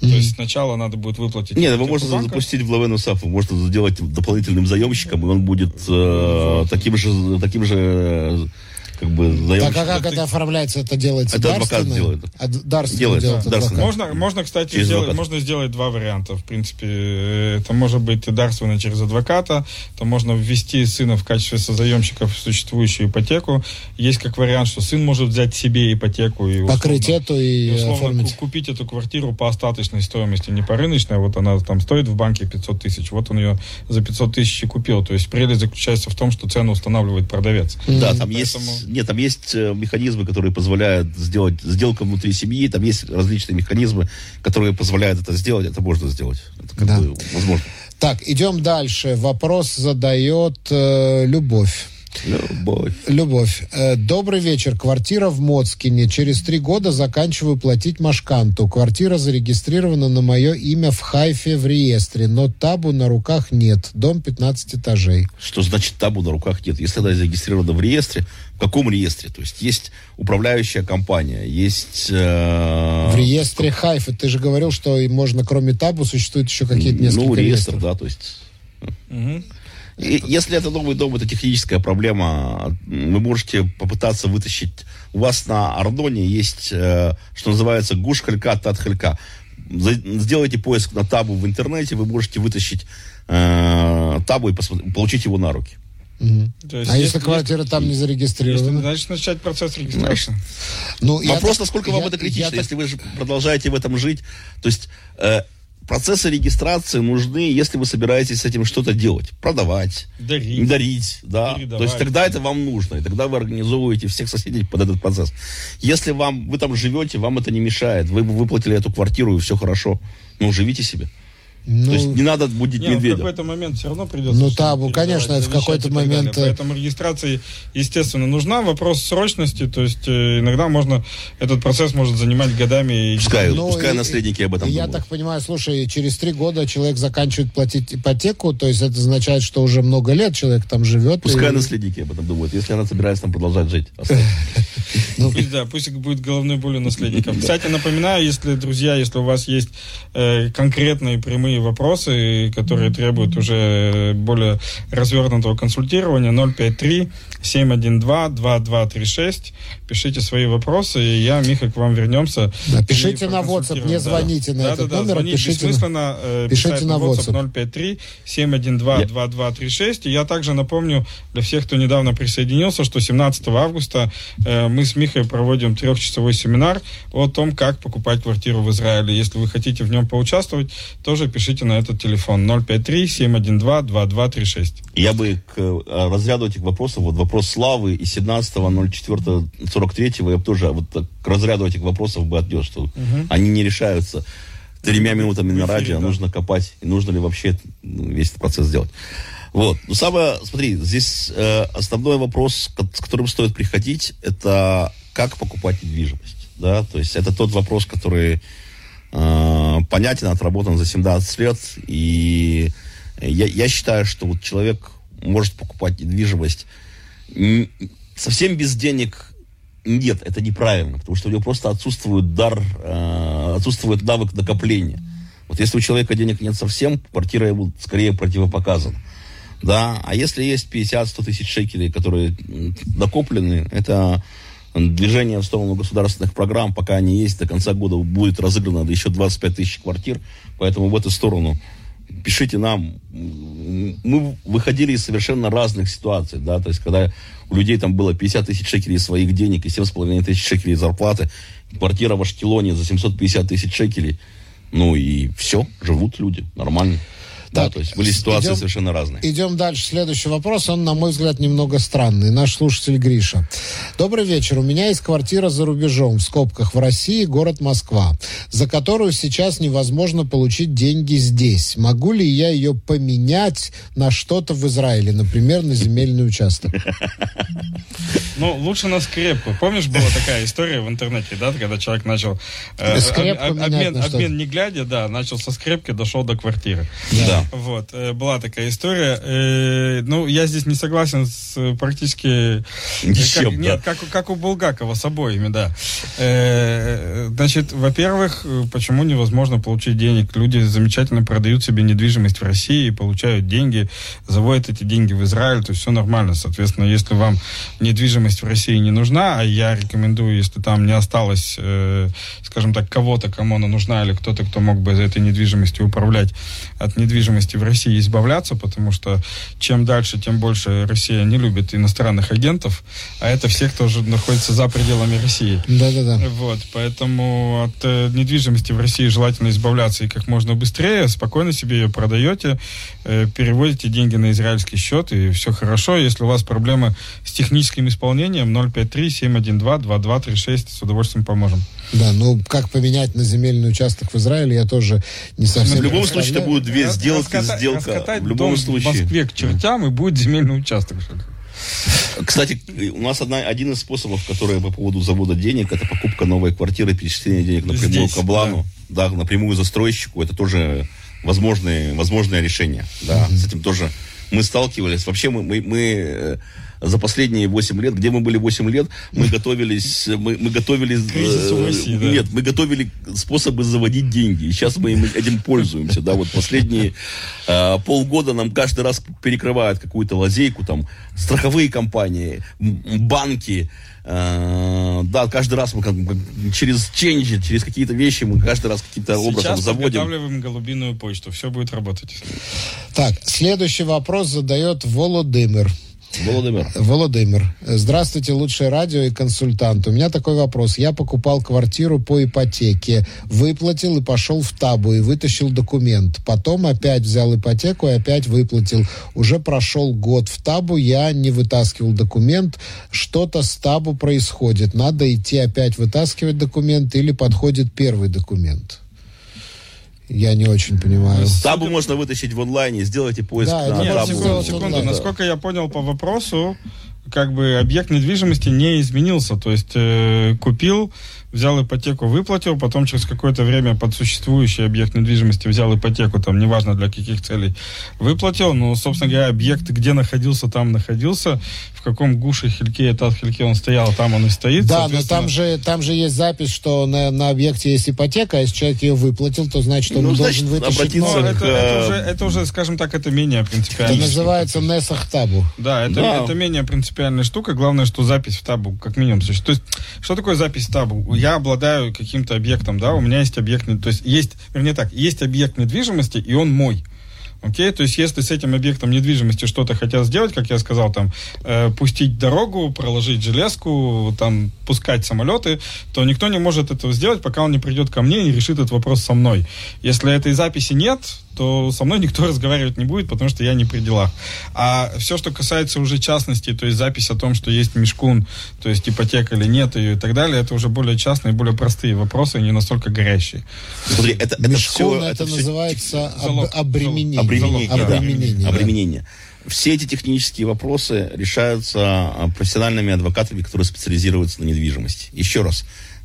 Mm-hmm. То есть сначала надо будет выплатить... Нет, его можно банка. запустить в Лавену Сафу, можно сделать дополнительным заемщиком, и он будет э, таким же, таким же как бы заемщик. Так а как это оформляется? Это делается Это адвокат делает. А, дарственно делает, делает дарственно. Можно, можно, кстати, через сделать, адвокат. можно сделать два варианта. В принципе, это может быть дарственно через адвоката, то можно ввести сына в качестве созаемщика в существующую ипотеку. Есть как вариант, что сын может взять себе ипотеку и условно, покрыть эту и, и условно оформить. купить эту квартиру по остаточной стоимости, не по рыночной. Вот она там стоит в банке 500 тысяч. Вот он ее за 500 тысяч и купил. То есть прелесть заключается в том, что цену устанавливает продавец. Да, там Поэтому... нет, там есть э, механизмы, которые позволяют сделать сделку внутри семьи, там есть различные механизмы, которые позволяют это сделать, это можно сделать. Это как да. бы возможно. Так, идем дальше. Вопрос задает э, Любовь. Любовь. Любовь. Э, добрый вечер. Квартира в Моцкине. Через три года заканчиваю платить Машканту. Квартира зарегистрирована на мое имя в Хайфе в реестре, но табу на руках нет. Дом 15 этажей. Что значит табу на руках нет? Если она зарегистрирована в реестре, в каком реестре? То есть есть управляющая компания, есть... Э... В реестре Хайфа. Ты же говорил, что можно кроме табу существует еще какие-то несколько Ну, реестр, реестров. да, то есть... Угу. И, если это новый дом, это техническая проблема. Вы можете попытаться вытащить... У вас на Ардоне есть, э, что называется, гуш халька, тат халька. Сделайте поиск на табу в интернете, вы можете вытащить э, табу и получить его на руки. Угу. есть, а если квартира есть, там не зарегистрирована? Если, значит, начать процесс регистрации. Ну, Вопрос, насколько я, вам это критично, я, если вы же продолжаете в этом жить. То есть э, процессы регистрации нужны, если вы собираетесь с этим что-то делать. Продавать, дарить, дарить да. То есть тогда это вам нужно, и тогда вы организовываете всех соседей под этот процесс. Если вам, вы там живете, вам это не мешает, вы выплатили эту квартиру, и все хорошо, ну, живите себе. Ну, То есть не надо будить не, медведя. в какой-то момент все равно придется. Ну табу, конечно, в какой-то момент. Далее. Поэтому регистрация, естественно, нужна. Вопрос срочности, то есть э, иногда можно этот процесс может занимать годами. Пускай, ну, пускай и, наследники об этом. Я думают. так понимаю, слушай, через три года человек заканчивает платить ипотеку, то есть это означает, что уже много лет человек там живет. Пускай и... наследники об этом думают, если она собирается там продолжать жить. <laughs> Ну, да, пусть будет головной болью наследников. <laughs> Кстати, напоминаю, если, друзья, если у вас есть э, конкретные прямые вопросы, которые требуют уже более развернутого консультирования, 053 712-2236. Пишите свои вопросы, и я, Миха, к вам вернемся. Да, пишите на WhatsApp, не звоните да. на да, этот да, номер, звонить пишите, бессмысленно, э, пишите на WhatsApp. 053 712-2236. И я также напомню для всех, кто недавно присоединился, что 17 августа э, мы с Михой проводим трехчасовой семинар о том, как покупать квартиру в Израиле. Если вы хотите в нем поучаствовать, тоже пишите на этот телефон 053 712 2236. Я бы к э, разряду этих вопросов, вот вопрос вопрос славы и 17.04.43 я бы тоже вот к разряду этих вопросов бы отнес, что угу. они не решаются тремя минутами на радио, а да. нужно копать, и нужно ли вообще весь этот процесс сделать. Вот. Но самое, смотри, здесь э, основной вопрос, с которым стоит приходить, это как покупать недвижимость. Да? То есть это тот вопрос, который э, понятен, отработан за 17 лет. И я, я считаю, что вот человек может покупать недвижимость совсем без денег нет, это неправильно, потому что у него просто отсутствует дар, э, отсутствует навык накопления. Вот если у человека денег нет совсем, квартира ему скорее противопоказана. Да, а если есть 50-100 тысяч шекелей, которые накоплены, это движение в сторону государственных программ, пока они есть, до конца года будет разыграно еще 25 тысяч квартир, поэтому в эту сторону пишите нам. Мы выходили из совершенно разных ситуаций, да, то есть когда у людей там было 50 тысяч шекелей своих денег и 7,5 тысяч шекелей зарплаты, квартира в Ашкелоне за 750 тысяч шекелей, ну и все, живут люди, нормально. Да, то есть были ситуации идем, совершенно разные. Идем дальше. Следующий вопрос, он, на мой взгляд, немного странный. Наш слушатель Гриша. Добрый вечер. У меня есть квартира за рубежом, в скобках, в России, город Москва, за которую сейчас невозможно получить деньги здесь. Могу ли я ее поменять на что-то в Израиле, например, на земельный участок? <laughs> Ну, лучше на скрепку. Помнишь, была такая история в интернете, да, когда человек начал... Э, обмен, обмен не глядя, да, начал со скрепки, дошел до квартиры. Да. Вот, э, была такая история. Э, ну, я здесь не согласен с э, практически... Ничем, как, Нет, как, как у Булгакова с обоими, да. Значит, во-первых, почему невозможно получить денег? Люди замечательно продают себе недвижимость в России, получают деньги, заводят эти деньги в Израиль, то есть все нормально. Соответственно, если вам недвижимость в России не нужна, а я рекомендую, если там не осталось, скажем так, кого-то, кому она нужна, или кто-то, кто мог бы за этой недвижимостью управлять от недвижимости в России избавляться, потому что чем дальше, тем больше Россия не любит иностранных агентов, а это все, кто уже находится за пределами России. Да-да-да. Вот, поэтому от э, недвижимости в России желательно избавляться и как можно быстрее, спокойно себе ее продаете, э, переводите деньги на израильский счет, и все хорошо. Если у вас проблемы с техническим исполнением, 053-712-2236, с удовольствием поможем. Да, ну как поменять на земельный участок в Израиле, я тоже не совсем... В любом случае, это будут две сделки, раскатать, сделка. В любом случае. в Москве к чертям, и будет земельный участок. Кстати, у нас одна, один из способов, который по поводу завода денег, это покупка новой квартиры, перечисление денег напрямую Здесь, к Аблану, да. да, напрямую застройщику. Это тоже возможные, возможное решение. Да, mm-hmm. с этим тоже мы сталкивались. Вообще мы, мы, мы э, за последние 8 лет, где мы были 8 лет, мы готовились, мы, мы готовили... Э, России, да. Нет, мы готовили способы заводить деньги. И сейчас мы этим пользуемся. Да, вот последние э, полгода нам каждый раз перекрывают какую-то лазейку, там, страховые компании, банки, Uh, да, каждый раз мы как, как через ченджи, через какие-то вещи мы каждый раз каким-то образом заводим. Сейчас подготавливаем голубиную почту, все будет работать. Так, следующий вопрос задает Володимир. Володимир. Володимир. Здравствуйте, лучшее радио и консультант. У меня такой вопрос. Я покупал квартиру по ипотеке, выплатил и пошел в табу и вытащил документ. Потом опять взял ипотеку и опять выплатил. Уже прошел год в табу, я не вытаскивал документ. Что-то с табу происходит. Надо идти опять вытаскивать документ или подходит первый документ? Я не очень понимаю. Табу можно вытащить в онлайне, сделайте поиск да, на нет, табу. Секунду, секунду. Насколько я понял по вопросу, как бы объект недвижимости не изменился. То есть э, купил, взял ипотеку, выплатил, потом через какое-то время под существующий объект недвижимости взял ипотеку, там, неважно для каких целей, выплатил. Ну, собственно говоря, объект, где находился, там находился каком гуше хильке, этот хильке он стоял, там он и стоит. Да, но там же, там же есть запись, что на, на объекте есть ипотека, а если человек ее выплатил, то значит, он ну, должен вытащить новую. Ну, это, это, уже, это уже, скажем так, это менее принципиально. Это называется Несах Табу. Да, это, да. это менее принципиальная штука. Главное, что запись в табу как минимум существует. То есть, что такое запись в табу? Я обладаю каким-то объектом, да, у меня есть объект, то есть есть, вернее так, есть объект недвижимости, и он мой. Окей, то есть если с этим объектом недвижимости что-то хотят сделать, как я сказал, там, э, пустить дорогу, проложить железку, там, пускать самолеты, то никто не может этого сделать, пока он не придет ко мне и не решит этот вопрос со мной. Если этой записи нет, то со мной никто <laughs> разговаривать не будет, потому что я не при делах. А все, что касается уже частности, то есть запись о том, что есть мешкун, то есть ипотека или нет ее и так далее, это уже более частные, более простые вопросы, не настолько горящие. Смотри, это, это мешкун, все, это, это называется все... об, обременение. Обременение. Залог, обременение. Да. обременение. Все эти технические вопросы решаются а, профессиональными адвокатами, которые специализируются на недвижимости. Еще раз,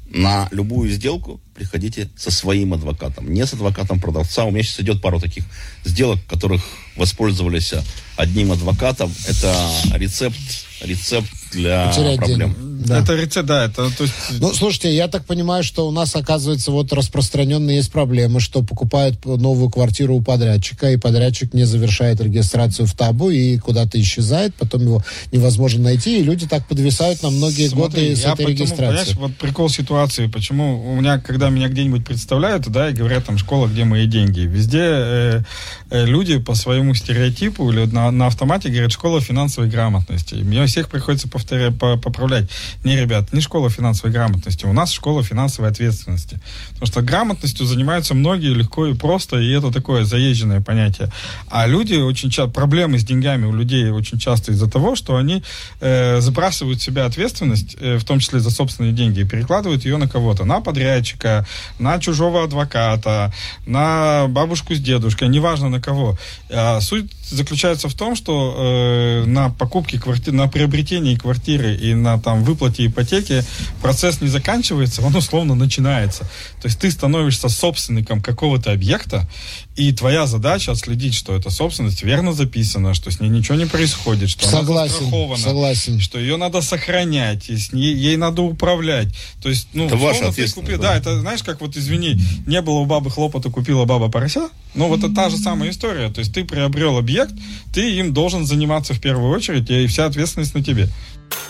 на любую сделку приходите со своим адвокатом, не с адвокатом продавца. У меня сейчас идет пару таких сделок, которых воспользовались одним адвокатом. Это рецепт, рецепт для Потерять проблем. Денег. Да. Это рецепт, да, это... То есть... Ну, слушайте, я так понимаю, что у нас, оказывается, вот распространенные есть проблемы, что покупают новую квартиру у подрядчика, и подрядчик не завершает регистрацию в табу и куда-то исчезает, потом его невозможно найти, и люди так подвисают на многие Смотри, годы с этой потому, регистрацией. вот прикол ситуации, почему у меня, когда меня где-нибудь представляют, да, и говорят, там, школа, где мои деньги, везде э, э, люди по своему стереотипу или на, на автомате говорят, школа финансовой грамотности. И мне всех приходится повторять, поправлять. Не, ребят, не школа финансовой грамотности, у нас школа финансовой ответственности. Потому что грамотностью занимаются многие легко и просто, и это такое заезженное понятие. А люди очень часто, проблемы с деньгами у людей очень часто из-за того, что они э, забрасывают в себя ответственность, э, в том числе за собственные деньги, и перекладывают ее на кого-то, на подрядчика, на чужого адвоката, на бабушку с дедушкой, неважно на кого. А суть заключается в том, что э, на покупке квартиры, на приобретении квартиры и на там выплате ипотеки процесс не заканчивается, он условно начинается. То есть ты становишься собственником какого-то объекта, и твоя задача отследить, что эта собственность верно записана, что с ней ничего не происходит, что согласен, она застрахована, согласен. что ее надо сохранять, и с ней, ей надо управлять. То есть, ну, это ваша ответственность. Купи, да, это знаешь, как вот извини, не было у бабы хлопота, купила баба порося. Ну, вот это та же самая история. То есть ты приобрел объект, ты им должен заниматься в первую очередь, и вся ответственность на тебе.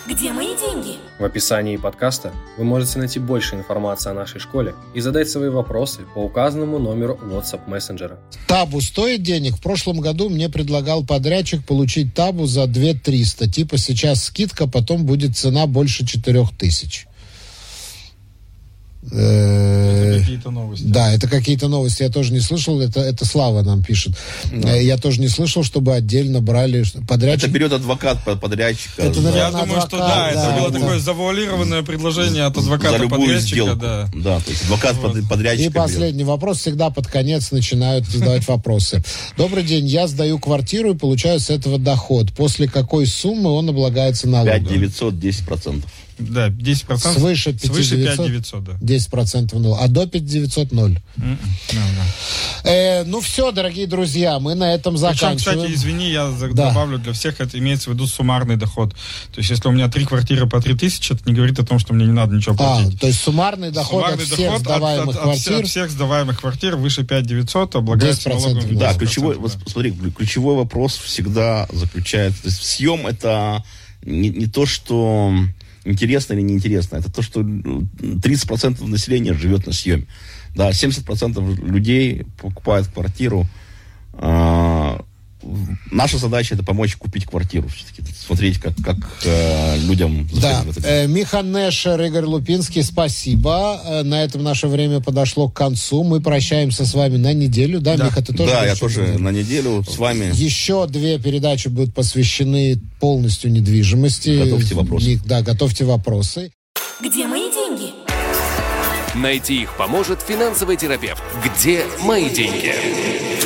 Где мои деньги? В описании подкаста вы можете найти больше информации о нашей школе и задать свои вопросы по указанному номеру WhatsApp мессенджера. Табу стоит денег? В прошлом году мне предлагал подрядчик получить табу за 2 300. Типа сейчас скидка, потом будет цена больше 4 тысяч. Это какие-то новости. Да, это какие-то новости. Я тоже не слышал. Это, это Слава нам пишет. Да. Э, я тоже не слышал, чтобы отдельно брали подрядчик. Это берет адвокат подрядчика. Это, наверное, Я думаю, адвокат, что да, да это было да. такое завуалированное предложение от адвоката За любую подрядчика. Сделку. Да. да, то есть адвокат вот. подрядчика. И последний берет. вопрос. Всегда под конец начинают задавать вопросы. Добрый день. Я сдаю квартиру и получаю с этого доход. После какой суммы он облагается налогом? 5 900, 10 процентов. Да, 10%. Свыше 5 Свыше 900, да. 10% ноль. А до 5 900 ноль. Mm-mm. No, no. Э, ну все, дорогие друзья, мы на этом заканчиваем. Причем, кстати, извини, я да. добавлю для всех, это имеется в виду суммарный доход. То есть, если у меня три квартиры по 3 тысячи, это не говорит о том, что мне не надо ничего а, платить. А, то есть суммарный доход суммарный от всех доход сдаваемых от, квартир? От, от всех сдаваемых квартир выше 5 900 облагается налогом. Да, ключевой, да. Вот, смотри, ключевой вопрос всегда заключается, то есть съем это не, не то, что интересно или неинтересно. Это то, что 30% ну, населения живет на съеме. Да, 70% людей покупают квартиру. А, наша задача это помочь купить квартиру все-таки смотреть, как, как э, людям... Да. Э, Михан Нешер, Игорь Лупинский, спасибо. Э, на этом наше время подошло к концу. Мы прощаемся с вами на неделю. Да, да. Миха, ты тоже? Да, я тоже на неделю с вами. Еще две передачи будут посвящены полностью недвижимости. Готовьте вопросы. Да, готовьте вопросы. Где мои деньги? Найти их поможет финансовый терапевт. Где мои деньги?